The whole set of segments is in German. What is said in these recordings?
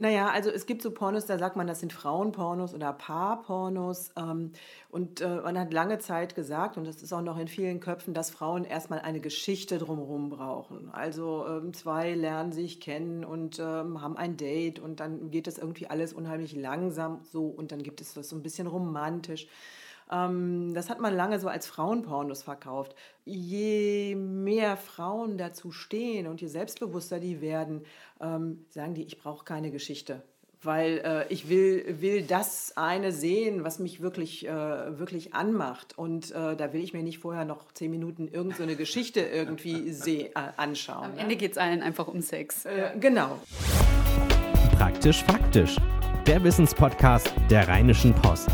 Naja, also es gibt so Pornos, da sagt man, das sind Frauenpornos oder Paarpornos. Ähm, und äh, man hat lange Zeit gesagt, und das ist auch noch in vielen Köpfen, dass Frauen erstmal eine Geschichte drumherum brauchen. Also ähm, zwei lernen sich kennen und ähm, haben ein Date und dann geht das irgendwie alles unheimlich langsam so und dann gibt es das so ein bisschen romantisch. Ähm, das hat man lange so als Frauenpornos verkauft. Je mehr Frauen dazu stehen und je selbstbewusster die werden, ähm, sagen die, ich brauche keine Geschichte weil äh, ich will, will das eine sehen, was mich wirklich, äh, wirklich anmacht. Und äh, da will ich mir nicht vorher noch zehn Minuten irgendeine so Geschichte irgendwie seh, äh, anschauen. Am Ende geht es allen einfach um Sex. Äh, genau. Praktisch faktisch. Der Wissenspodcast der Rheinischen Post.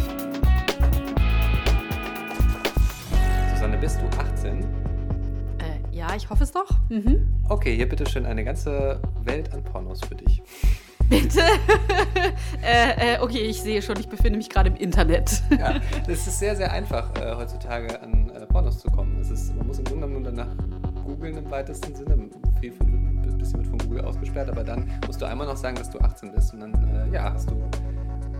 Ich hoffe es doch. Mhm. Okay, hier bitte schön eine ganze Welt an Pornos für dich. Bitte? äh, äh, okay, ich sehe schon, ich befinde mich gerade im Internet. ja, es ist sehr, sehr einfach, äh, heutzutage an äh, Pornos zu kommen. Es ist, man muss im Grunde genommen nur danach googeln im weitesten Sinne. Viel von, ein bisschen wird von Google ausgesperrt, aber dann musst du einmal noch sagen, dass du 18 bist und dann, äh, ja, hast du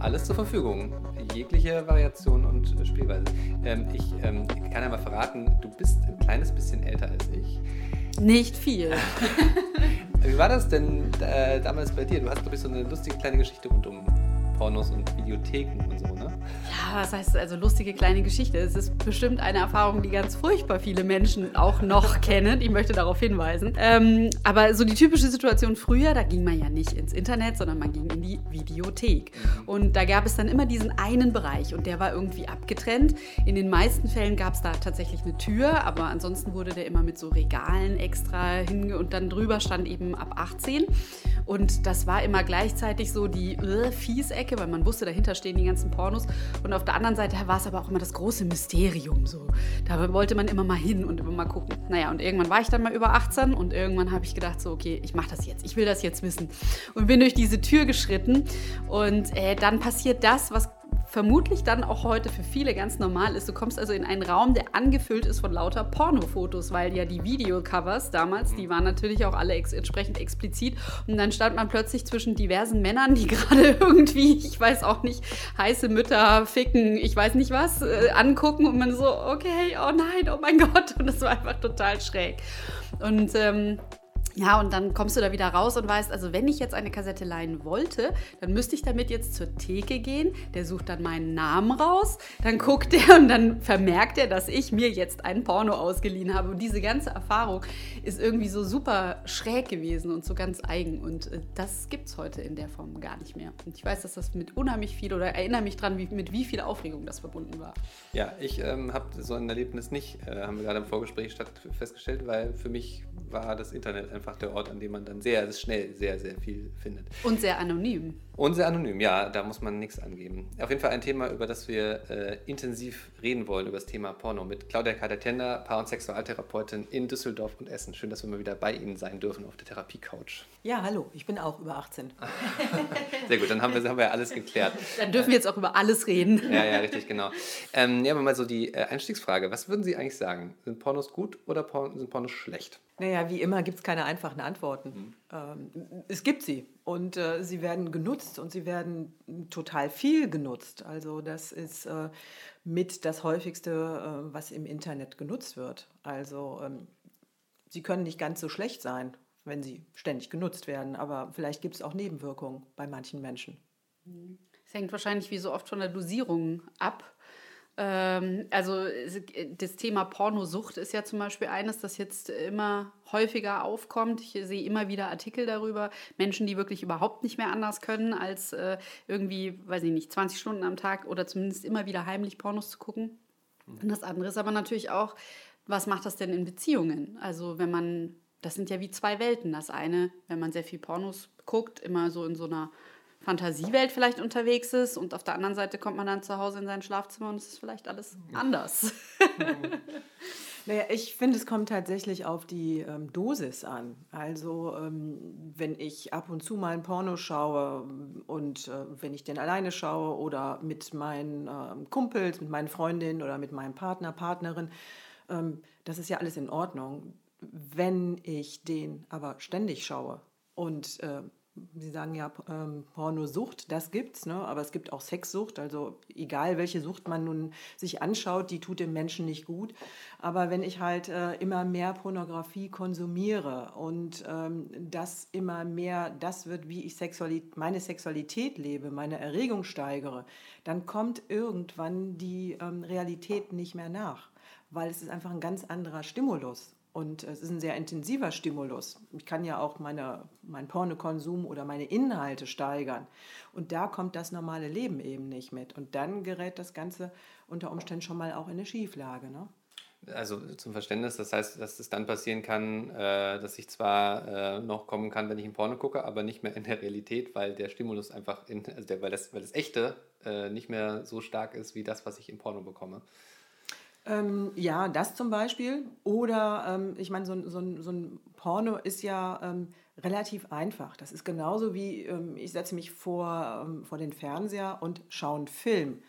alles zur Verfügung. Jegliche Variation und Spielweise. Ähm, ich ähm, kann ja mal verraten, du bist ein kleines bisschen älter als ich. Nicht viel. Wie war das denn äh, damals bei dir? Du hast, glaube ich, so eine lustige kleine Geschichte rund um Pornos und Videotheken und so, ne? Ja, was heißt also lustige kleine Geschichte? Es ist bestimmt eine Erfahrung, die ganz furchtbar viele Menschen auch noch kennen. Ich möchte darauf hinweisen. Ähm, aber so die typische Situation früher, da ging man ja nicht ins Internet, sondern man ging in die Videothek. Mhm. Und da gab es dann immer diesen einen Bereich und der war irgendwie abgetrennt. In den meisten Fällen gab es da tatsächlich eine Tür, aber ansonsten wurde der immer mit so Regalen extra hinge und dann drüber stand eben ab 18. Und das war immer gleichzeitig so die äh, Fies-Ecke, weil man wusste, dahinter stehen die ganzen Pornos. Und auf der anderen Seite war es aber auch immer das große Mysterium. So. Da wollte man immer mal hin und immer mal gucken. Naja, und irgendwann war ich dann mal über 18 und irgendwann habe ich gedacht, so, okay, ich mache das jetzt. Ich will das jetzt wissen. Und bin durch diese Tür geschritten. Und äh, dann passiert das, was vermutlich dann auch heute für viele ganz normal ist. Du kommst also in einen Raum, der angefüllt ist von lauter Pornofotos, weil ja die Videocovers damals, die waren natürlich auch alle ex entsprechend explizit. Und dann stand man plötzlich zwischen diversen Männern, die gerade irgendwie, ich weiß auch nicht, heiße Mütter ficken, ich weiß nicht was, äh, angucken und man so, okay, oh nein, oh mein Gott. Und das war einfach total schräg. Und ähm, ja, und dann kommst du da wieder raus und weißt, also wenn ich jetzt eine Kassette leihen wollte, dann müsste ich damit jetzt zur Theke gehen. Der sucht dann meinen Namen raus, dann guckt er und dann vermerkt er, dass ich mir jetzt einen Porno ausgeliehen habe. Und diese ganze Erfahrung ist irgendwie so super schräg gewesen und so ganz eigen. Und äh, das gibt es heute in der Form gar nicht mehr. Und ich weiß, dass das mit unheimlich viel oder erinnere mich dran, wie, mit wie viel Aufregung das verbunden war. Ja, ich ähm, habe so ein Erlebnis nicht, äh, haben wir gerade im Vorgespräch statt festgestellt, weil für mich war das Internet einfach der Ort, an dem man dann sehr schnell sehr, sehr viel findet. Und sehr anonym. Und sehr anonym, ja, da muss man nichts angeben. Auf jeden Fall ein Thema, über das wir äh, intensiv reden wollen, über das Thema Porno mit Claudia Kader-Tender, Paar- und Sexualtherapeutin in Düsseldorf und Essen. Schön, dass wir mal wieder bei Ihnen sein dürfen auf der Therapie-Couch. Ja, hallo, ich bin auch über 18. sehr gut, dann haben wir, haben wir ja alles geklärt. Dann dürfen wir jetzt auch über alles reden. Ja, ja, richtig, genau. Ähm, ja, aber mal so die äh, Einstiegsfrage. Was würden Sie eigentlich sagen? Sind Pornos gut oder Porn, sind Pornos schlecht? Naja, wie immer gibt es keine einfachen Antworten. Mhm. Ähm, es gibt sie und äh, sie werden genutzt und sie werden total viel genutzt. Also das ist äh, mit das häufigste, äh, was im Internet genutzt wird. Also ähm, sie können nicht ganz so schlecht sein, wenn sie ständig genutzt werden, aber vielleicht gibt es auch Nebenwirkungen bei manchen Menschen. Es hängt wahrscheinlich wie so oft von der Dosierung ab. Ähm, also das Thema Pornosucht ist ja zum Beispiel eines, das jetzt immer häufiger aufkommt. Ich sehe immer wieder Artikel darüber. Menschen, die wirklich überhaupt nicht mehr anders können, als äh, irgendwie, weiß ich nicht, 20 Stunden am Tag oder zumindest immer wieder heimlich Pornos zu gucken. Mhm. Und das andere ist aber natürlich auch, was macht das denn in Beziehungen? Also wenn man, das sind ja wie zwei Welten. Das eine, wenn man sehr viel Pornos guckt, immer so in so einer Fantasiewelt vielleicht unterwegs ist und auf der anderen Seite kommt man dann zu Hause in sein Schlafzimmer und es ist vielleicht alles anders. Naja, ich finde, es kommt tatsächlich auf die ähm, Dosis an. Also, ähm, wenn ich ab und zu mal ein Porno schaue und äh, wenn ich den alleine schaue oder mit meinen äh, Kumpels, mit meinen Freundinnen oder mit meinem Partner, Partnerin, ähm, das ist ja alles in Ordnung. Wenn ich den aber ständig schaue und äh, Sie sagen ja ähm, Pornosucht, das gibt's, ne? aber es gibt auch Sexsucht. Also egal, welche Sucht man nun sich anschaut, die tut dem Menschen nicht gut. Aber wenn ich halt äh, immer mehr Pornografie konsumiere und ähm, das immer mehr das wird, wie ich Sexualität, meine Sexualität lebe, meine Erregung steigere, dann kommt irgendwann die ähm, Realität nicht mehr nach, weil es ist einfach ein ganz anderer Stimulus. Und es ist ein sehr intensiver Stimulus. Ich kann ja auch meine, meinen Pornokonsum oder meine Inhalte steigern. Und da kommt das normale Leben eben nicht mit. Und dann gerät das Ganze unter Umständen schon mal auch in eine Schieflage. Ne? Also zum Verständnis, das heißt, dass es dann passieren kann, äh, dass ich zwar äh, noch kommen kann, wenn ich ein Porno gucke, aber nicht mehr in der Realität, weil der Stimulus einfach, in, also der, weil, das, weil das Echte äh, nicht mehr so stark ist wie das, was ich im Porno bekomme. Ähm, ja, das zum Beispiel. Oder ähm, ich meine, so, so, so, ein Porno ist ja ähm, relativ einfach. Das ist genauso wie ähm, ich setze mich vor, ähm, vor den Fernseher und schaue einen Film.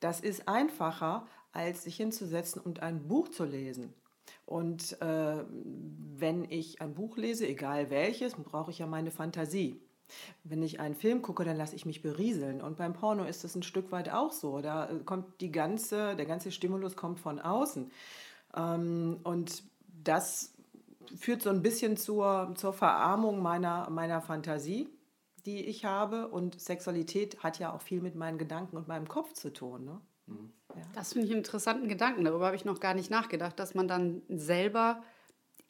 Das ist einfacher, als sich hinzusetzen und ein Buch zu lesen. Und äh, wenn ich ein Buch lese, egal welches, brauche ich ja meine Fantasie. Wenn ich einen Film gucke, dann lasse ich mich berieseln. Und beim Porno ist es ein Stück weit auch so. Da äh, kommt die ganze, der ganze Stimulus kommt von außen. Ähm, und das führt so ein bisschen zur, zur Verarmung meiner, meiner Fantasie, die ich habe. Und Sexualität hat ja auch viel mit meinen Gedanken und meinem Kopf zu tun. Ne? Mhm. Ja. Das finde ich einen interessanten Gedanken. Darüber habe ich noch gar nicht nachgedacht, dass man dann selber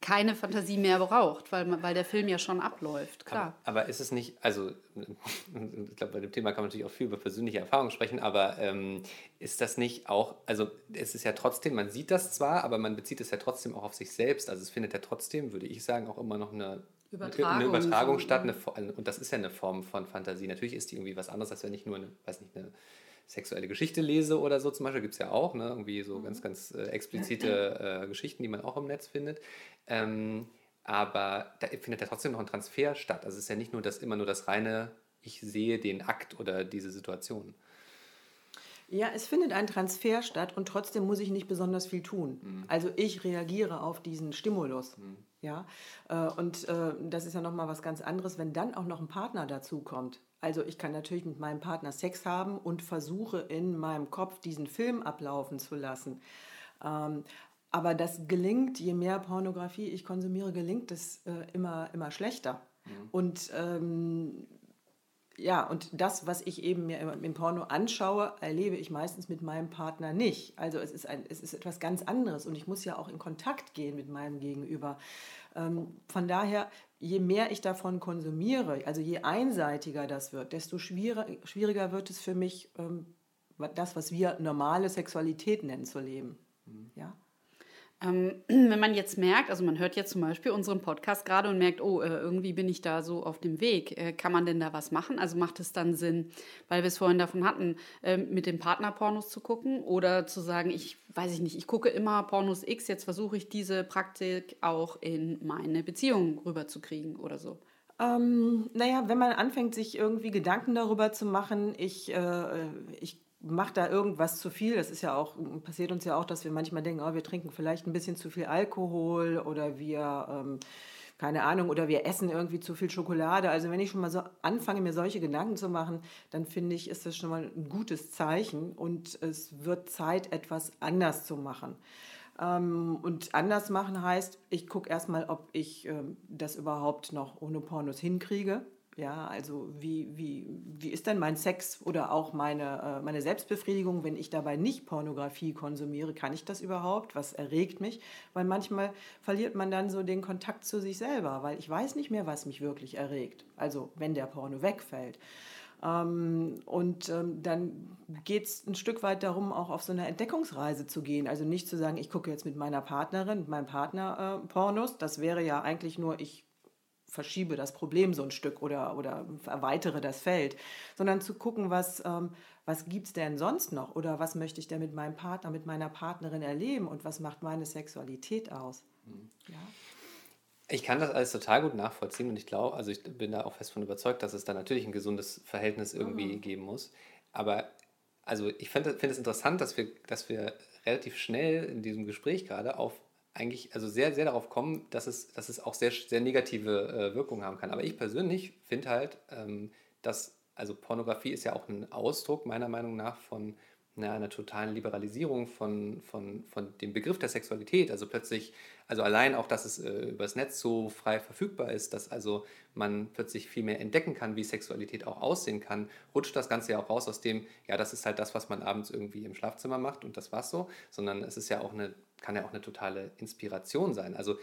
keine Fantasie mehr braucht, weil, weil der Film ja schon abläuft, klar. Aber, aber ist es nicht, also ich glaube, bei dem Thema kann man natürlich auch viel über persönliche Erfahrungen sprechen, aber ähm, ist das nicht auch, also es ist ja trotzdem, man sieht das zwar, aber man bezieht es ja trotzdem auch auf sich selbst, also es findet ja trotzdem, würde ich sagen, auch immer noch eine Übertragung, eine Übertragung statt eine, und das ist ja eine Form von Fantasie. Natürlich ist die irgendwie was anderes, als wenn ich nur eine, weiß nicht, eine sexuelle Geschichte lese oder so zum Beispiel, gibt es ja auch, ne? irgendwie so ganz, ganz äh, explizite äh, Geschichten, die man auch im Netz findet. Ähm, aber da findet ja trotzdem noch ein Transfer statt. Also es ist ja nicht nur das immer nur das reine, ich sehe den Akt oder diese Situation. Ja, es findet ein Transfer statt und trotzdem muss ich nicht besonders viel tun. Mhm. Also ich reagiere auf diesen Stimulus. Mhm. Ja, äh, und äh, das ist ja nochmal was ganz anderes, wenn dann auch noch ein Partner dazu kommt. Also ich kann natürlich mit meinem Partner Sex haben und versuche in meinem Kopf diesen Film ablaufen zu lassen. Ähm, aber das gelingt, je mehr Pornografie ich konsumiere, gelingt es äh, immer, immer schlechter. Mhm. Und ähm, ja, und das, was ich eben mir im, Porno anschaue, erlebe ich meistens mit meinem Partner nicht. Also es ist, ein, es ist etwas ganz anderes und ich muss ja auch in Kontakt gehen mit meinem Gegenüber. Ähm, von daher je mehr ich davon konsumiere, also je einseitiger das wird, desto schwieriger, wird es für mich, ähm, das, was wir normale Sexualität nennen, zu leben. Mhm. Ja? Ähm, wenn man jetzt merkt, also man hört jetzt zum Beispiel unseren Podcast gerade und merkt, oh, äh, irgendwie bin ich da so auf dem Weg, äh, kann man denn da was machen? Also macht es dann Sinn, weil wir es vorhin davon hatten, äh, mit dem Partner Pornos zu gucken oder zu sagen, ich weiß ich nicht, ich gucke immer Pornos X, jetzt versuche ich diese Praktik auch in meine Beziehung rüberzukriegen oder so? Ähm, naja, wenn man anfängt, sich irgendwie Gedanken darüber zu machen, ich, äh, ich mache da irgendwas zu viel. Das ist ja auch, passiert uns ja auch, dass wir manchmal denken, oh, wir trinken vielleicht ein bisschen zu viel Alkohol oder wir, ähm, keine Ahnung, oder wir essen irgendwie zu viel Schokolade. Also wenn ich schon mal so anfange, mir solche Gedanken zu machen, dann finde ich, ist das schon mal ein gutes Zeichen und es wird Zeit, etwas anders zu machen. Ähm, und anders machen heißt, ich gucke erstmal, ob ich ähm, das überhaupt noch ohne Pornos hinkriege. Ja, also wie, wie, wie ist denn mein Sex oder auch meine, äh, meine Selbstbefriedigung, wenn ich dabei nicht Pornografie konsumiere? Kann ich das überhaupt? Was erregt mich? Weil manchmal verliert man dann so den Kontakt zu sich selber, weil ich weiß nicht mehr, was mich wirklich erregt. Also wenn der Porno wegfällt. Ähm, und ähm, dann geht es ein Stück weit darum, auch auf so eine Entdeckungsreise zu gehen. Also nicht zu sagen, ich gucke jetzt mit meiner Partnerin, mit meinem Partner äh, Pornos. Das wäre ja eigentlich nur, ich verschiebe das Problem so ein Stück oder, oder erweitere das Feld, sondern zu gucken, was, ähm, was gibt es denn sonst noch oder was möchte ich denn mit meinem Partner, mit meiner Partnerin erleben und was macht meine Sexualität aus. Mhm. Ja. Ich kann das alles total gut nachvollziehen und ich glaube, also ich bin da auch fest von überzeugt, dass es da natürlich ein gesundes Verhältnis irgendwie mhm. geben muss. Aber also ich finde find es interessant, dass wir, dass wir relativ schnell in diesem Gespräch gerade auf eigentlich also sehr, sehr darauf kommen, dass es, dass es auch sehr, sehr negative äh, Wirkungen haben kann. Aber ich persönlich finde halt, ähm, dass, also Pornografie ist ja auch ein Ausdruck meiner Meinung nach von na, einer totalen Liberalisierung von, von, von dem Begriff der Sexualität. Also plötzlich, also allein auch, dass es äh, übers Netz so frei verfügbar ist, dass also man plötzlich viel mehr entdecken kann, wie Sexualität auch aussehen kann, rutscht das Ganze ja auch raus aus dem, ja, das ist halt das, was man abends irgendwie im Schlafzimmer macht und das war's so, sondern es ist ja auch eine, kann ja auch eine totale Inspiration sein. Also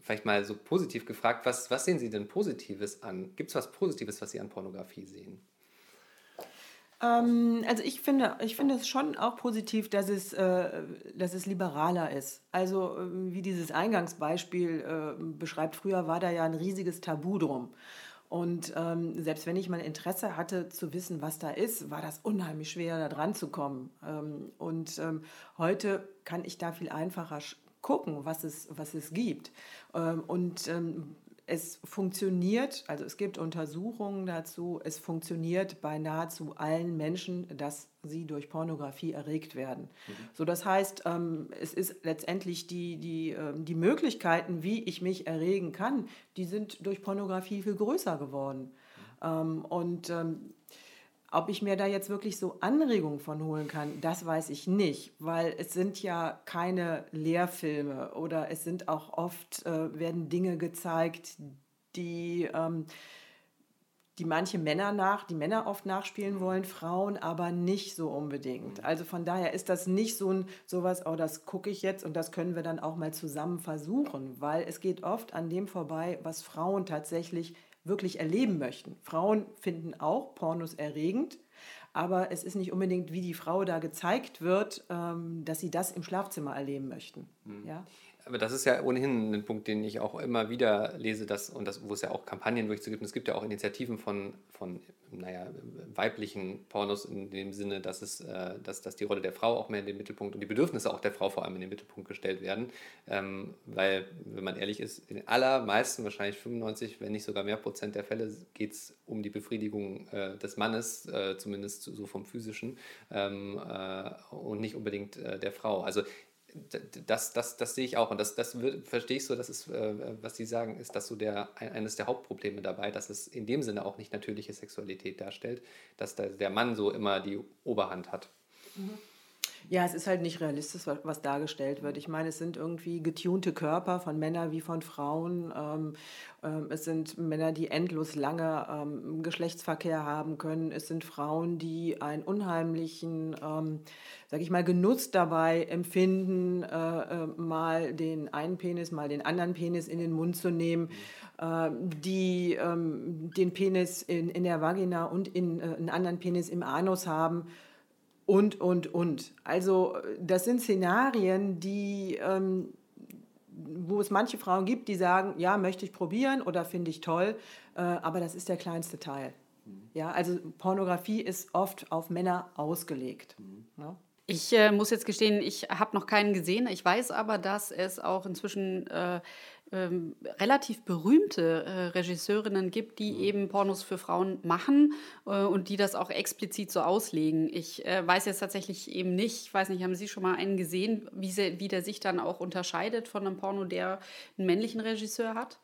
vielleicht mal so positiv gefragt, was, was sehen Sie denn Positives an? Gibt es was Positives, was Sie an Pornografie sehen? Ähm, also ich finde, ich finde es schon auch positiv, dass es, äh, dass es liberaler ist. Also äh, wie dieses Eingangsbeispiel äh, beschreibt, früher war da ja ein riesiges Tabu drum. Und ähm, selbst wenn ich mal Interesse hatte zu wissen, was da ist, war das unheimlich schwer, da dran zu kommen. Ähm, und ähm, heute kann ich da viel einfacher gucken, was es, was es gibt. Ähm, und ähm, es funktioniert, also es gibt Untersuchungen dazu, es funktioniert bei nahezu allen Menschen, dass sie durch Pornografie erregt werden. Mhm. So, das heißt, ähm, es ist letztendlich die, die, ähm, die Möglichkeiten, wie ich mich erregen kann, die sind durch Pornografie viel größer geworden. Mhm. Ähm, und ob ich mir da jetzt wirklich so Anregungen von holen kann, das weiß ich nicht, weil es sind ja keine Lehrfilme oder es sind auch oft, äh, werden Dinge gezeigt, die, ähm, die manche Männer nach, die Männer oft nachspielen wollen, Frauen aber nicht so unbedingt. Mhm. Also von daher ist das nicht so ein sowas, oh, das gucke ich jetzt und das können wir dann auch mal zusammen versuchen, weil es geht oft an dem vorbei, was Frauen tatsächlich wirklich erleben möchten. Frauen finden auch Pornos erregend, aber es ist nicht unbedingt, wie die Frau da gezeigt wird, ähm, dass sie das im Schlafzimmer erleben möchten. Mhm. Ja? Aber das ist ja ohnehin ein Punkt, den ich auch immer wieder lese, dass, und das, wo es ja auch Kampagnen durchzu gibt. Es gibt ja auch Initiativen von, von naja, weiblichen Pornos in dem Sinne, dass, es, äh, dass, dass die Rolle der Frau auch mehr in den Mittelpunkt und die Bedürfnisse auch der Frau vor allem in den Mittelpunkt gestellt werden. Ähm, weil, wenn man ehrlich ist, in den allermeisten, wahrscheinlich 95, wenn nicht sogar mehr Prozent der Fälle, geht es um die Befriedigung äh, des Mannes, äh, zumindest so vom physischen, ähm, äh, und nicht unbedingt äh, der Frau. Also das, das, das sehe ich auch und das, das verstehe ich so, das ist, äh, was Sie sagen, ist das so der, eines der Hauptprobleme dabei, dass es in dem Sinne auch nicht natürliche Sexualität darstellt, dass da der Mann so immer die Oberhand hat. Mhm. Ja, es ist halt nicht realistisch, was dargestellt wird. Ich meine, es sind irgendwie getunte Körper von Männern wie von Frauen. Ähm, ähm, es sind Männer, die endlos lange ähm, Geschlechtsverkehr haben können. Es sind Frauen, die einen unheimlichen, ähm, sag ich mal, Genuss dabei empfinden, äh, äh, mal den einen Penis, mal den anderen Penis in den Mund zu nehmen. Äh, die ähm, den Penis in, in der Vagina und in, äh, einen anderen Penis im Anus haben und, und, und. Also das sind Szenarien, die, ähm, wo es manche Frauen gibt, die sagen, ja, möchte ich probieren oder finde ich toll, äh, aber das ist der kleinste Teil. Mhm. Ja, also Pornografie ist oft auf Männer ausgelegt. Mhm. Ja? Ich äh, muss jetzt gestehen, ich habe noch keinen gesehen. Ich weiß aber, dass es auch inzwischen äh, ähm, relativ berühmte äh, Regisseurinnen gibt, die mhm. eben Pornos für Frauen machen äh, und die das auch explizit so auslegen. Ich äh, weiß jetzt tatsächlich eben nicht, ich weiß nicht, haben Sie schon mal einen gesehen, wie, sie, wie der sich dann auch unterscheidet von einem Porno, der einen männlichen Regisseur hat?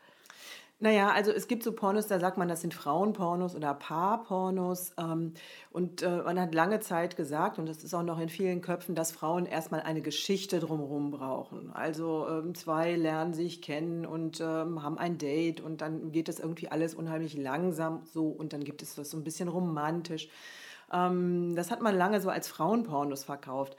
Naja, also es gibt so Pornos, da sagt man, das sind Frauenpornos oder Paarpornos. Ähm, und äh, man hat lange Zeit gesagt, und das ist auch noch in vielen Köpfen, dass Frauen erstmal eine Geschichte drumherum brauchen. Also ähm, zwei lernen sich kennen und ähm, haben ein Date und dann geht das irgendwie alles unheimlich langsam so und dann gibt es das so ein bisschen romantisch. Ähm, das hat man lange so als Frauenpornos verkauft.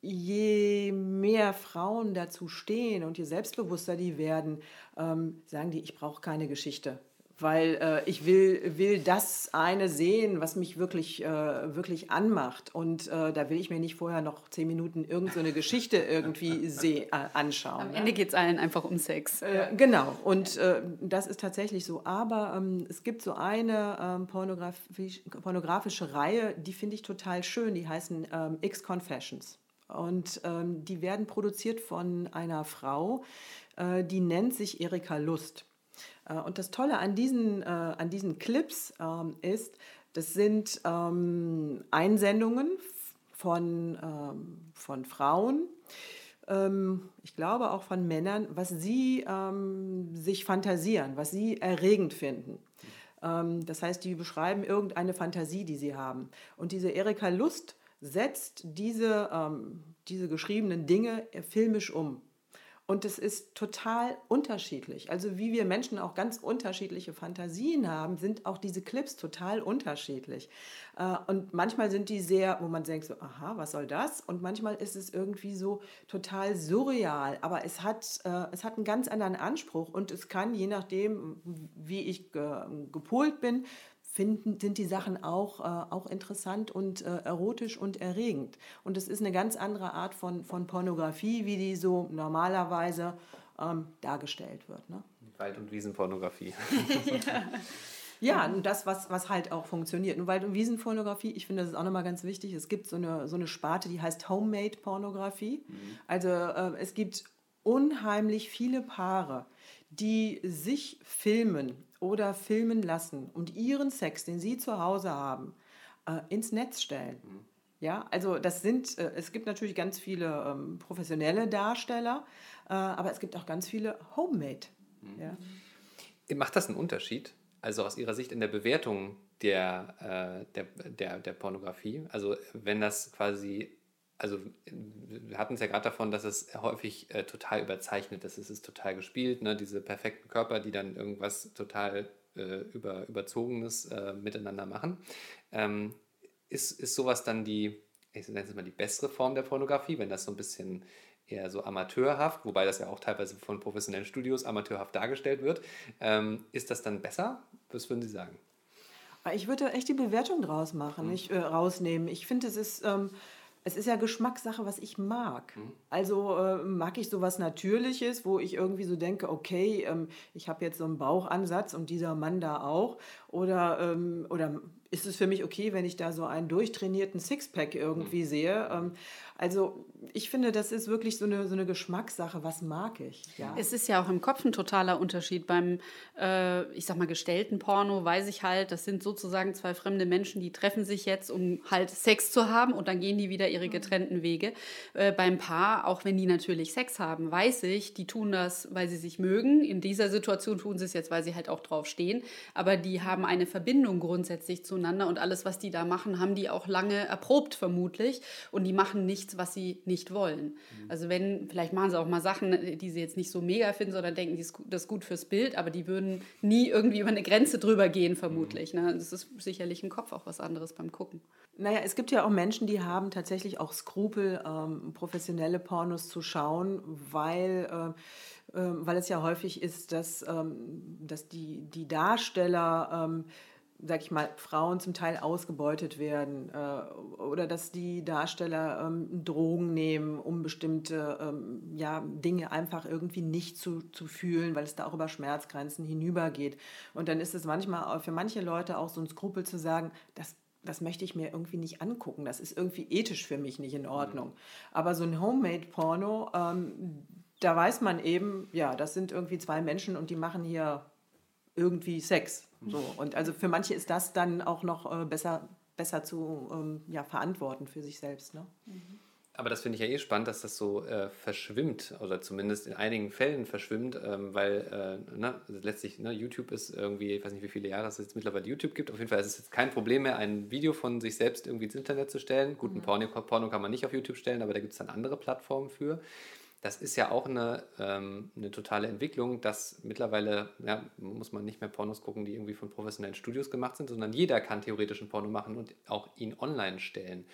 Je mehr Frauen dazu stehen und je selbstbewusster die werden, ähm, sagen die, ich brauche keine Geschichte. Weil äh, ich will, will das eine sehen, was mich wirklich, äh, wirklich anmacht. Und äh, da will ich mir nicht vorher noch zehn Minuten irgendeine so Geschichte irgendwie seh, äh, anschauen. Am Ende geht es allen einfach um Sex. Äh, genau, und äh, das ist tatsächlich so. Aber ähm, es gibt so eine ähm, pornografisch, pornografische Reihe, die finde ich total schön. Die heißen ähm, X-Confessions. Und ähm, die werden produziert von einer Frau, äh, die nennt sich Erika Lust. Äh, und das Tolle an diesen, äh, an diesen Clips ähm, ist, das sind ähm, Einsendungen von, ähm, von Frauen, ich glaube auch von Männern, was sie ähm, sich fantasieren, was sie erregend finden. Ähm, das heißt, die beschreiben irgendeine Fantasie, die sie haben. Und diese Erika Lust setzt diese, ähm, diese geschriebenen Dinge filmisch um. Und es ist total unterschiedlich. Also wie wir Menschen auch ganz unterschiedliche Fantasien haben, sind auch diese Clips total unterschiedlich. Äh, und manchmal sind die sehr, wo man denkt so, aha, was soll das? Und manchmal ist es irgendwie so total surreal. Aber es hat, äh, es hat einen ganz anderen Anspruch und es kann, je nachdem, wie ich gepolt bin, finden, sind die Sachen auch, äh, auch interessant und äh, erotisch und erregend. Und es ist eine ganz andere Art von, von Pornografie, wie die so normalerweise ähm, dargestellt wird. Ne? Wald- und Wiesenpornografie. ja. Ja, und das, was, was halt auch funktioniert. Und Wald- und Wiesenpornografie, ich finde, das ist auch nochmal ganz wichtig. Es gibt so eine, so eine Sparte, die heißt Homemade-Pornografie. Mhm. Also äh, es gibt unheimlich viele Paare, die sich filmen oder filmen lassen und ihren Sex, den sie zu Hause haben, äh, ins Netz stellen. Mhm. Ja, also das sind, äh, es gibt natürlich ganz viele ähm, professionelle Darsteller, äh, aber es gibt auch ganz viele Homemade. Mhm. Ja. Macht das einen Unterschied? Also aus Ihrer Sicht in der Bewertung der, äh, der, der, der Pornografie? Also wenn das quasi also wir hatten es ja gerade davon, dass es häufig äh, total überzeichnet ist. Es ist total gespielt, ne? diese perfekten Körper, die dann irgendwas total äh, über, Überzogenes äh, miteinander machen. Ähm, ist, ist sowas dann die, ich nenne es mal die bessere Form der Pornografie, wenn das so ein bisschen eher so amateurhaft, wobei das ja auch teilweise von professionellen Studios amateurhaft dargestellt wird. Ähm, ist das dann besser? Was würden Sie sagen? Ich würde echt die Bewertung draus machen, mhm. nicht äh, rausnehmen. Ich finde, es ist ähm, es ist ja Geschmackssache, was ich mag. Mhm. Also äh, mag ich sowas Natürliches, wo ich irgendwie so denke, okay, ähm, ich habe jetzt so einen Bauchansatz und dieser Mann da auch. Oder, ähm, oder ist es für mich okay, wenn ich da so einen durchtrainierten Sixpack irgendwie mhm. sehe? Ähm, also ich finde, das ist wirklich so eine, so eine Geschmackssache. Was mag ich? Ja. Es ist ja auch im Kopf ein totaler Unterschied. Beim, äh, ich sag mal, gestellten Porno weiß ich halt, das sind sozusagen zwei fremde Menschen, die treffen sich jetzt, um halt Sex zu haben und dann gehen die wieder ihre getrennten Wege. Äh, beim Paar, auch wenn die natürlich Sex haben, weiß ich, die tun das, weil sie sich mögen. In dieser Situation tun sie es jetzt, weil sie halt auch drauf stehen. Aber die haben eine Verbindung grundsätzlich zueinander und alles, was die da machen, haben die auch lange erprobt vermutlich. Und die machen nicht nichts, was sie nicht wollen. Mhm. Also wenn, vielleicht machen sie auch mal Sachen, die sie jetzt nicht so mega finden, sondern denken, das ist gut fürs Bild, aber die würden nie irgendwie über eine Grenze drüber gehen, vermutlich. Mhm. Ne? Das ist sicherlich im Kopf auch was anderes beim Gucken. Naja, es gibt ja auch Menschen, die haben tatsächlich auch Skrupel, ähm, professionelle Pornos zu schauen, weil... Äh, weil es ja häufig ist, dass, ähm, dass die, die Darsteller ähm, sag ich mal, Frauen zum Teil ausgebeutet werden äh, oder dass die Darsteller ähm, Drogen nehmen, um bestimmte ähm, ja, Dinge einfach irgendwie nicht zu, zu fühlen, weil es da auch über Schmerzgrenzen hinübergeht. Und dann ist es manchmal für manche Leute auch so ein Skrupel zu sagen, das das möchte ich mir irgendwie nicht angucken. Das ist irgendwie ethisch für mich nicht in Ordnung. Aber so ein Homemade-Porno, ähm, da weiß man eben, ja, das sind irgendwie zwei Menschen und die machen hier irgendwie Sex. So. Und also für manche ist das dann auch noch äh, besser, besser zu ähm, ja, verantworten für sich selbst. Ne? Aber das finde ich ja eh spannend, dass das so äh, verschwimmt oder zumindest in einigen Fällen verschwimmt, ähm, weil äh, ne, also letztlich ne, YouTube ist irgendwie, ich weiß nicht, wie viele Jahre es jetzt mittlerweile YouTube gibt. Auf jeden Fall ist es jetzt kein Problem mehr, ein Video von sich selbst irgendwie ins Internet zu stellen. Guten mhm. Porno, Porno kann man nicht auf YouTube stellen, aber da gibt es dann andere Plattformen für das ist ja auch eine, ähm, eine totale Entwicklung, dass mittlerweile, ja, muss man nicht mehr Pornos gucken, die irgendwie von professionellen Studios gemacht sind, sondern jeder kann theoretisch einen Porno machen und auch ihn online stellen.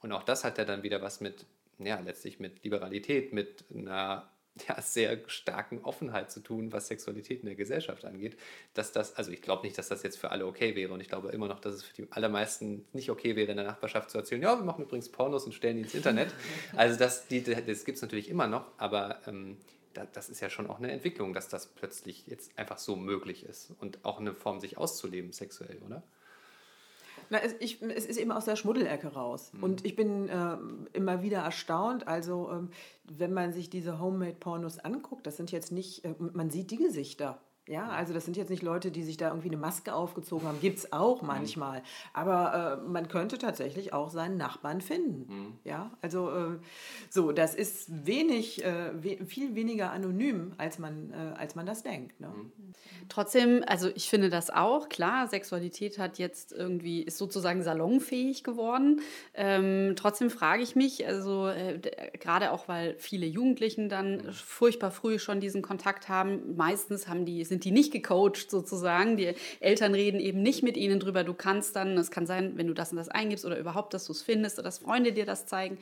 Und auch das hat ja dann wieder was mit, ja, letztlich mit Liberalität, mit einer ja, sehr starken Offenheit zu tun, was Sexualität in der Gesellschaft angeht. Dass das, also ich glaube nicht, dass das jetzt für alle okay wäre und ich glaube immer noch, dass es für die allermeisten nicht okay wäre, in der Nachbarschaft zu erzählen, ja, wir machen übrigens Pornos und stellen die ins Internet. Also das, die, das gibt es natürlich immer noch, aber ähm, das ist ja schon auch eine Entwicklung, dass das plötzlich jetzt einfach so möglich ist und auch eine Form, sich auszuleben sexuell, oder? Na, es, ich, es ist eben aus der Schmuddelecke raus. Mhm. Und ich bin äh, immer wieder erstaunt. Also, ähm, wenn man sich diese Homemade-Pornos anguckt, das sind jetzt nicht, äh, man sieht die Gesichter. Ja, also das sind jetzt nicht Leute, die sich da irgendwie eine Maske aufgezogen haben. Gibt es auch manchmal. Aber äh, man könnte tatsächlich auch seinen Nachbarn finden. Mhm. Ja, also äh, so, das ist wenig, äh, we viel weniger anonym, als man, äh, als man das denkt. Ne? Trotzdem, also ich finde das auch, klar, Sexualität hat jetzt irgendwie, ist sozusagen salonfähig geworden. Ähm, trotzdem frage ich mich, also äh, gerade auch, weil viele Jugendlichen dann furchtbar früh schon diesen Kontakt haben, meistens haben die, sind die nicht gecoacht sozusagen. Die Eltern reden eben nicht mit ihnen drüber. Du kannst dann, es kann sein, wenn du das und das eingibst oder überhaupt, dass du es findest oder dass Freunde dir das zeigen,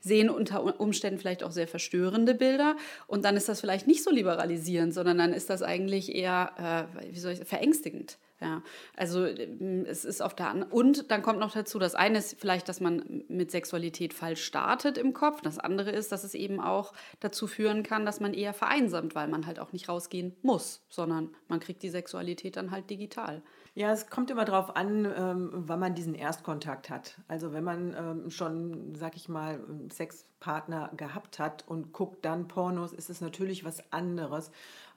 sehen unter Umständen vielleicht auch sehr verstörende Bilder. Und dann ist das vielleicht nicht so liberalisierend, sondern dann ist das eigentlich eher, äh, wie soll ich verängstigend. Ja, also ähm, es ist auf der anderen und dann kommt noch dazu, das eine ist vielleicht, dass man mit Sexualität falsch startet im Kopf. Das andere ist, dass es eben auch dazu führen kann, dass man eher vereinsamt, weil man halt auch nicht rausgehen muss, sondern man kriegt die Sexualität dann halt digital. Ja, es kommt immer darauf an, ähm, wann man diesen Erstkontakt hat. Also wenn man ähm, schon, sag ich mal, Sexpartner gehabt hat und guckt dann Pornos, ist es natürlich was anderes,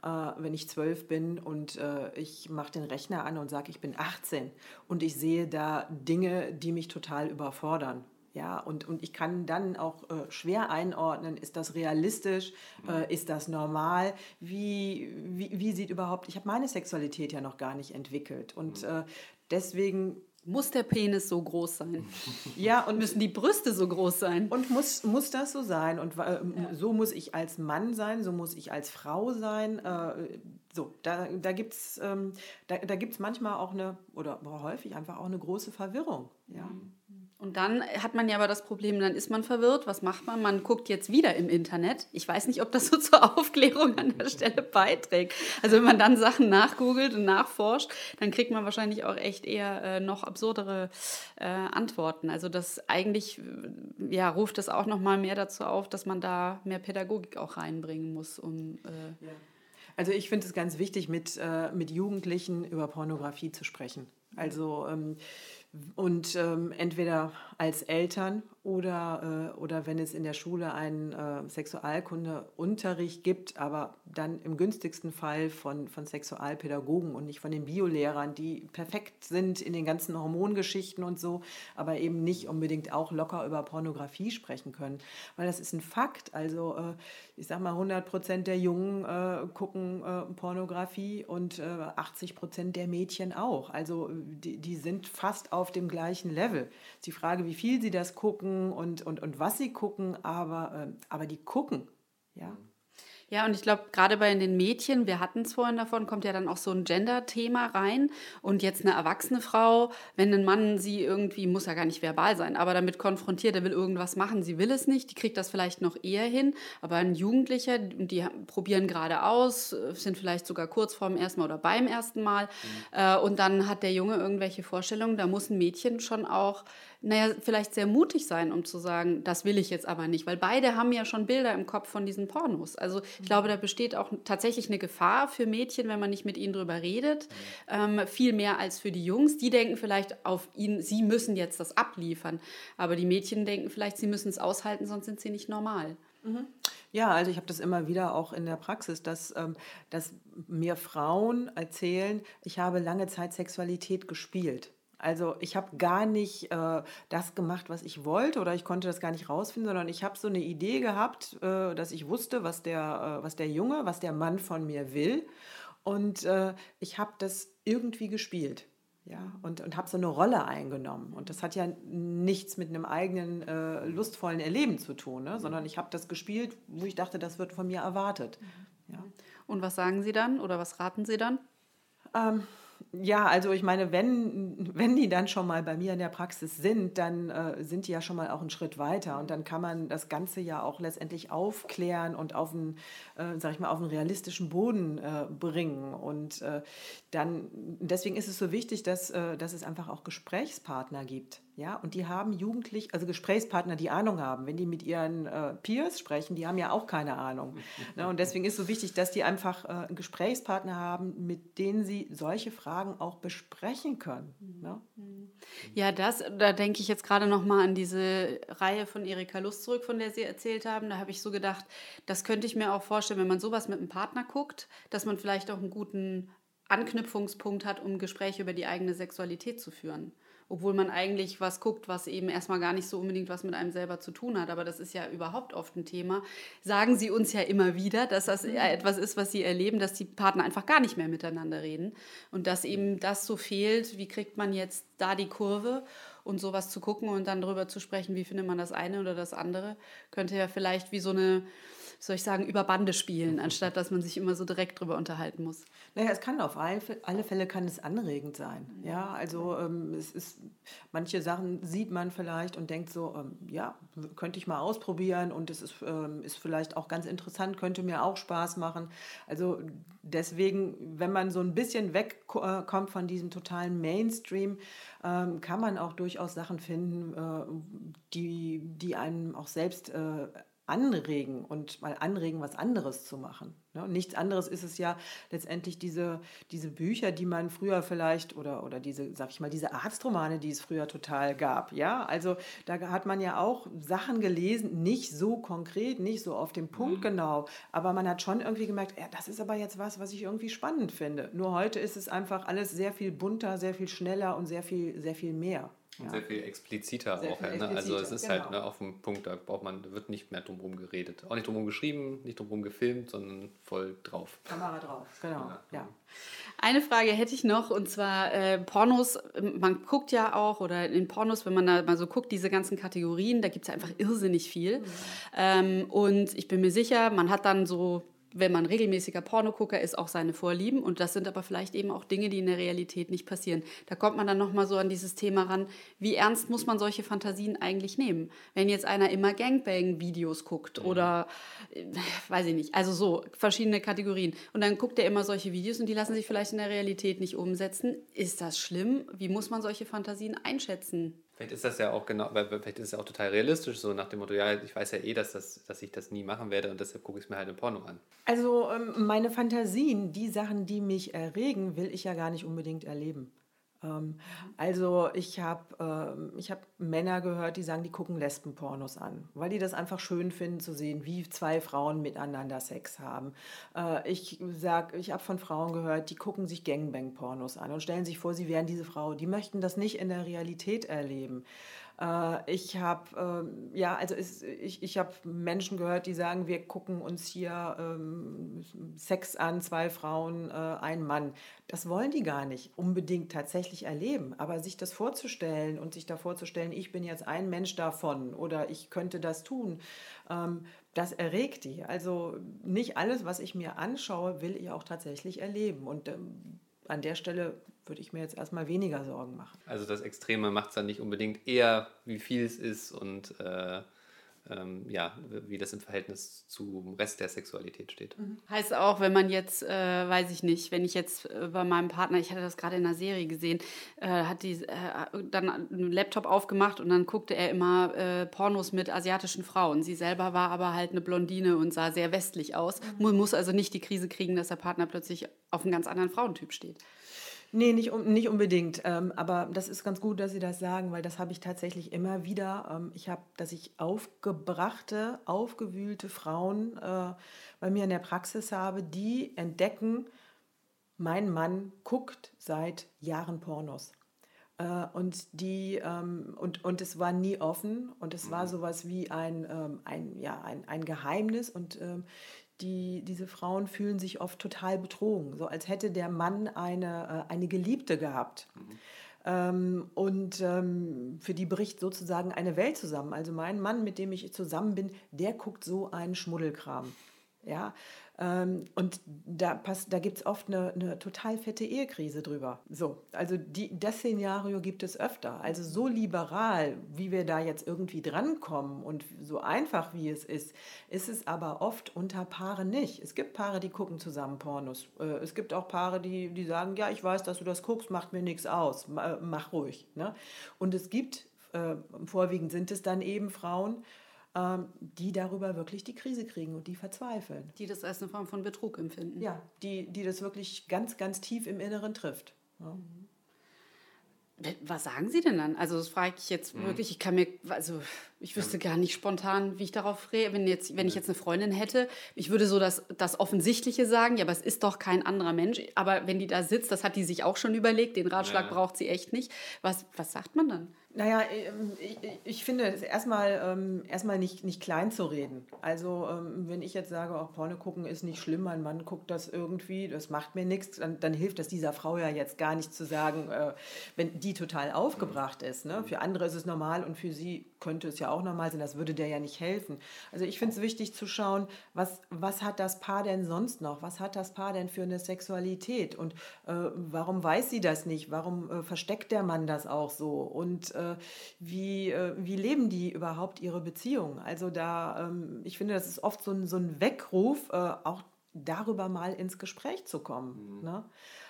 äh, wenn ich zwölf bin und äh, ich mache den Rechner an und sage, ich bin 18 und ich sehe da Dinge, die mich total überfordern. Ja, und, und ich kann dann auch äh, schwer einordnen, ist das realistisch, äh, ist das normal, wie, wie, wie sieht überhaupt, ich habe meine Sexualität ja noch gar nicht entwickelt und äh, deswegen, Muss der Penis so groß sein? ja, und Müssen die Brüste so groß sein? und muss, muss das so sein? Und äh, so muss ich als Mann sein, so muss ich als Frau sein. Äh, so, da, da gibt es ähm, da, da gibt's manchmal auch eine, oder häufig einfach auch eine große Verwirrung. Ja. Und dann hat man ja aber das Problem, dann ist man verwirrt. Was macht man? Man guckt jetzt wieder im Internet. Ich weiß nicht, ob das so zur Aufklärung an der Stelle beiträgt. Also wenn man dann Sachen nachgoogelt und nachforscht, dann kriegt man wahrscheinlich auch echt eher äh, noch absurdere äh, Antworten. Also das eigentlich äh, ja, ruft es auch noch mal mehr dazu auf, dass man da mehr Pädagogik auch reinbringen muss, um äh, Also ich finde es ganz wichtig, mit, äh, mit Jugendlichen über Pornografie zu sprechen. Also ähm, und ähm, entweder als Eltern oder, äh, oder wenn es in der Schule einen äh, Sexualkundeunterricht gibt, aber dann im günstigsten Fall von, von Sexualpädagogen und nicht von den Biolehrern, die perfekt sind in den ganzen Hormongeschichten und so, aber eben nicht unbedingt auch locker über Pornografie sprechen können. Weil das ist ein Fakt. Also äh, ich sag mal, 100 Prozent der Jungen äh, gucken äh, Pornografie und äh, 80 Prozent der Mädchen auch. Also die, die sind fast auf dem gleichen Level. Die Frage, wie viel sie das gucken und, und, und was sie gucken, aber, äh, aber die gucken. Ja. Ja, und ich glaube, gerade bei den Mädchen, wir hatten es vorhin davon, kommt ja dann auch so ein Gender-Thema rein. Und jetzt eine erwachsene Frau, wenn ein Mann sie irgendwie, muss ja gar nicht verbal sein, aber damit konfrontiert, der will irgendwas machen, sie will es nicht, die kriegt das vielleicht noch eher hin. Aber ein Jugendlicher, die probieren gerade aus, sind vielleicht sogar kurz vorm ersten Mal oder beim ersten Mal. Äh, Und dann hat der Junge irgendwelche Vorstellungen, da muss ein Mädchen schon auch naja, vielleicht sehr mutig sein, um zu sagen, das will ich jetzt aber nicht, weil beide haben ja schon Bilder im Kopf von diesen Pornos. Also ich glaube, da besteht auch tatsächlich eine Gefahr für Mädchen, wenn man nicht mit ihnen drüber redet, ähm, viel mehr als für die Jungs. Die denken vielleicht auf ihn, sie müssen jetzt das abliefern, aber die Mädchen denken vielleicht, sie müssen es aushalten, sonst sind sie nicht normal. Ja, also ich habe das immer wieder auch in der Praxis, dass, ähm, dass mir Frauen erzählen, ich habe lange Zeit Sexualität gespielt. Also ich habe gar nicht äh, das gemacht, was ich wollte oder ich konnte das gar nicht rausfinden, sondern ich habe so eine Idee gehabt, äh, dass ich wusste, was der, äh, was der Junge, was der Mann von mir will. Und äh, ich habe das irgendwie gespielt. Ja, und, und habe so eine Rolle eingenommen. Und das hat ja nichts mit einem eigenen äh, lustvollen Erleben zu tun, ne? sondern ich habe das gespielt, wo ich dachte, das wird von mir erwartet. Ja. Und was sagen Sie dann oder was raten Sie dann? Ähm, ja, also ich meine, wenn, wenn die dann schon mal bei mir in der Praxis sind, dann äh, sind die ja schon mal auch einen Schritt weiter und dann kann man das Ganze ja auch letztendlich aufklären und auf einen, äh, sag ich mal, auf einen realistischen Boden äh, bringen. Und äh, dann, deswegen ist es so wichtig, dass, äh, dass es einfach auch Gesprächspartner gibt. Ja, und die haben jugendlich, also Gesprächspartner, die Ahnung haben. Wenn die mit ihren äh, Peers sprechen, die haben ja auch keine Ahnung. ne, und deswegen ist so wichtig, dass die einfach äh, einen Gesprächspartner haben, mit denen sie solche Fragen auch besprechen können. Ne? Ja, das, da denke ich jetzt gerade noch mal an diese Reihe von Erika Lust zurück, von der Sie erzählt haben. Da habe ich so gedacht, das könnte ich mir auch vorstellen, wenn man sowas mit einem Partner guckt, dass man vielleicht auch einen guten Anknüpfungspunkt hat, um Gespräche über die eigene Sexualität zu führen obwohl man eigentlich was guckt, was eben erstmal gar nicht so unbedingt was mit einem selber zu tun hat. Aber das ist ja überhaupt oft ein Thema. Sagen Sie uns ja immer wieder, dass das mhm. etwas ist, was Sie erleben, dass die Partner einfach gar nicht mehr miteinander reden und dass eben das so fehlt. Wie kriegt man jetzt da die Kurve? Und sowas zu gucken und dann darüber zu sprechen, wie findet man das eine oder das andere, könnte ja vielleicht wie so eine soll ich sagen, über Bande spielen, anstatt dass man sich immer so direkt drüber unterhalten muss. Naja, es kann auf alle Fälle kann es anregend sein. Ja, also ähm, es ist, manche Sachen sieht man vielleicht und denkt so, ähm, ja, könnte ich mal ausprobieren und es ist, ähm, ist vielleicht auch ganz interessant, könnte mir auch Spaß machen. Also deswegen, wenn man so ein bisschen wegkommt von diesem totalen Mainstream, ähm, kann man auch durchaus Sachen finden, äh, die, die einem auch selbst äh, anregen und mal anregen, was anderes zu machen. Ne? Nichts anderes ist es ja letztendlich diese, diese Bücher, die man früher vielleicht oder, oder diese, sag ich mal, diese Arztromane, die es früher total gab. Ja, also da hat man ja auch Sachen gelesen, nicht so konkret, nicht so auf den Punkt mhm. genau, aber man hat schon irgendwie gemerkt, ja, das ist aber jetzt was, was ich irgendwie spannend finde. Nur heute ist es einfach alles sehr viel bunter, sehr viel schneller und sehr viel, sehr viel mehr. Und ja. sehr viel expliziter sehr auch. Viel halt, ne? Also es ist halt, genau. halt ne, auf dem Punkt, da braucht man, wird nicht mehr drumherum geredet. Auch nicht drumherum geschrieben, nicht drumherum gefilmt, sondern voll drauf. Kamera drauf, genau. Ja. ja. Eine Frage hätte ich noch und zwar äh, Pornos. Man guckt ja auch oder in Pornos, wenn man da mal so guckt, diese ganzen Kategorien, da gibt es ja einfach irrsinnig viel. Mhm. Ähm, und ich bin mir sicher, man hat dann so wenn man regelmäßiger Pornogucker ist, auch seine Vorlieben. Und das sind aber vielleicht eben auch Dinge, die in der Realität nicht passieren. Da kommt man dann nochmal so an dieses Thema ran, wie ernst muss man solche Fantasien eigentlich nehmen? Wenn jetzt einer immer Gangbang-Videos guckt mhm. oder, äh, weiß ich nicht, also so verschiedene Kategorien. Und dann guckt er immer solche Videos und die lassen sich vielleicht in der Realität nicht umsetzen. Ist das schlimm? Wie muss man solche Fantasien einschätzen? Vielleicht ist das ja auch genau, weil vielleicht ist es ja auch total realistisch, so nach dem Motto, ja, ich weiß ja eh, dass, das, dass ich das nie machen werde und deshalb gucke ich es mir halt im Porno an. Also ähm, meine Fantasien, die Sachen, die mich erregen, will ich ja gar nicht unbedingt erleben. Ähm, also ich habe äh, hab Männer gehört, die sagen, die gucken Lesbenpornos an, weil die das einfach schön finden zu sehen, wie zwei Frauen miteinander Sex haben. Äh, ich ich habe von Frauen gehört, die gucken sich Gangbang-Pornos an und stellen sich vor, sie wären diese Frau. Die möchten das nicht in der Realität erleben. Äh, ich habe äh, ja, also es, ich, ich habe Menschen gehört, die sagen, wir gucken uns hier ähm, Sex an, zwei Frauen, äh, ein Mann. Das wollen die gar nicht unbedingt tatsächlich erleben, aber sich das vorzustellen und sich da vorzustellen, ich bin jetzt ein Mensch davon oder ich könnte das tun, ähm, das erregt die. Also nicht alles, was ich mir anschaue, will ich auch tatsächlich erleben. Und ähm, an der Stelle würde ich mir jetzt erstmal weniger Sorgen machen. Also das Extreme macht es dann nicht unbedingt eher, wie viel es ist und äh, ähm, ja, wie das im Verhältnis zum Rest der Sexualität steht. Mhm. Heißt auch, wenn man jetzt, äh, weiß ich nicht, wenn ich jetzt äh, bei meinem Partner, ich hatte das gerade in einer Serie gesehen, äh, hat die äh, dann einen Laptop aufgemacht und dann guckte er immer äh, Pornos mit asiatischen Frauen. Sie selber war aber halt eine Blondine und sah sehr westlich aus. Mhm. Man muss also nicht die Krise kriegen, dass der Partner plötzlich auf einen ganz anderen Frauentyp steht. Nee, nicht, nicht unbedingt. Ähm, aber das ist ganz gut, dass Sie das sagen, weil das habe ich tatsächlich immer wieder. Ähm, ich habe, dass ich aufgebrachte, aufgewühlte Frauen äh, bei mir in der Praxis habe, die entdecken, mein Mann guckt seit Jahren Pornos. Äh, und, die, ähm, und, und es war nie offen und es war mhm. sowas wie ein, ein, ja, ein, ein Geheimnis. Und die, diese Frauen fühlen sich oft total betrogen, so als hätte der Mann eine, äh, eine Geliebte gehabt. Mhm. Ähm, und ähm, für die bricht sozusagen eine Welt zusammen. Also mein Mann, mit dem ich zusammen bin, der guckt so einen Schmuddelkram. Ja, und da, da gibt es oft eine, eine, total fette Ehekrise drüber. So, also die, das Szenario gibt es öfter. Also so liberal, wie wir da jetzt irgendwie drankommen und so einfach wie es ist, ist es aber oft unter Paaren nicht. Es gibt Paare, die gucken zusammen Pornos. Äh, es gibt auch Paare, die, die sagen, ja, ich weiß, dass du das guckst, macht mir nichts aus, mach ruhig. Ne? Und es gibt äh, vorwiegend sind es dann eben Frauen, ähm, die darüber wirklich die Krise kriegen und die verzweifeln. Die das als eine Form von Betrug empfinden. Ja, die, die das wirklich ganz, ganz tief im Inneren trifft. Ja. Was sagen Sie denn dann? Also das frage ich jetzt mhm. wirklich, ich kann mir, also ich wüsste gar nicht spontan, wie ich darauf rede. Wenn, jetzt, wenn ich jetzt eine Freundin hätte, ich würde so das, das Offensichtliche sagen, ja, aber es ist doch kein anderer Mensch. Aber wenn die da sitzt, das hat die sich auch schon überlegt, den Ratschlag ja. braucht sie echt nicht. Was, was sagt man dann? Naja, ähm, ich, ich finde es erstmal, ähm, erstmal nicht, nicht klein zu reden. Also ähm, wenn ich jetzt sage, auch Porno gucken ist nicht schlimm, mein Mann guckt das irgendwie, das macht mir nichts, dann, dann hilft das dieser Frau ja jetzt gar nicht zu sagen, äh, wenn die total aufgebracht ist. Ne? Für andere ist es normal und für sie könnte es ja auch normal sein, das würde der ja nicht helfen. Also ich finde es wichtig zu schauen, was, was hat das Paar denn sonst noch? Was hat das Paar denn für eine Sexualität? Und äh, warum weiß sie das nicht? Warum äh, versteckt der Mann das auch so? Und äh, wie, äh, wie leben die überhaupt ihre Beziehung? Also da, ähm, ich finde, das ist oft so ein, so ein Weckruf, äh, auch darüber mal ins Gespräch zu kommen. Mhm. Ne?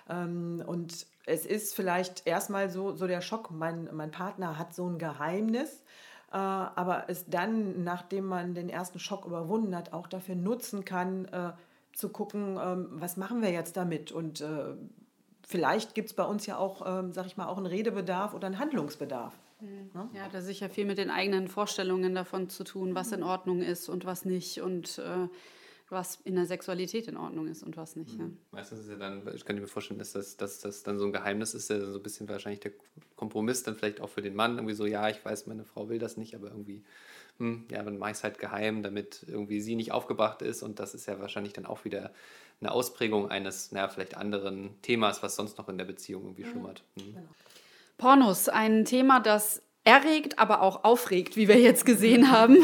Ähm, und es ist vielleicht erstmal so, so der Schock, mein, mein Partner hat so ein Geheimnis aber es dann, nachdem man den ersten Schock überwunden hat, auch dafür nutzen kann, äh, zu gucken, ähm, was machen wir jetzt damit und äh, vielleicht gibt es bei uns ja auch, ähm, sag ich mal, auch einen Redebedarf oder einen Handlungsbedarf. Mhm. Ne? Ja, da sicher viel mit den eigenen Vorstellungen davon zu tun, was in Ordnung ist und was nicht und äh, was in der Sexualität in Ordnung ist und was nicht. Mhm. Ja. Meistens ist ja dann, ich kann mir vorstellen, dass das, dass das dann so ein Geheimnis ist, ja so ein bisschen wahrscheinlich der Kompromiss dann vielleicht auch für den Mann. Irgendwie so, ja, ich weiß, meine Frau will das nicht, aber irgendwie, hm, ja, dann mache ich es halt geheim, damit irgendwie sie nicht aufgebracht ist. Und das ist ja wahrscheinlich dann auch wieder eine Ausprägung eines, naja, vielleicht anderen Themas, was sonst noch in der Beziehung irgendwie mhm. schlummert. Mhm. Genau. Pornos, ein Thema, das erregt, aber auch aufregt, wie wir jetzt gesehen haben,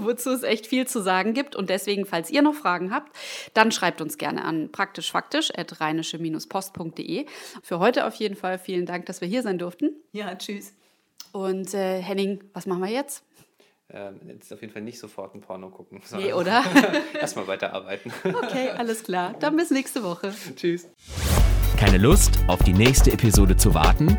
wozu es echt viel zu sagen gibt. Und deswegen, falls ihr noch Fragen habt, dann schreibt uns gerne an praktischfaktisch.rheinische-post.de. Für heute auf jeden Fall vielen Dank, dass wir hier sein durften. Ja, tschüss. Und äh, Henning, was machen wir jetzt? Ähm, jetzt auf jeden Fall nicht sofort ein Porno gucken. Nee, oder? Erstmal weiterarbeiten. Okay, alles klar. Dann bis nächste Woche. Tschüss. Keine Lust, auf die nächste Episode zu warten?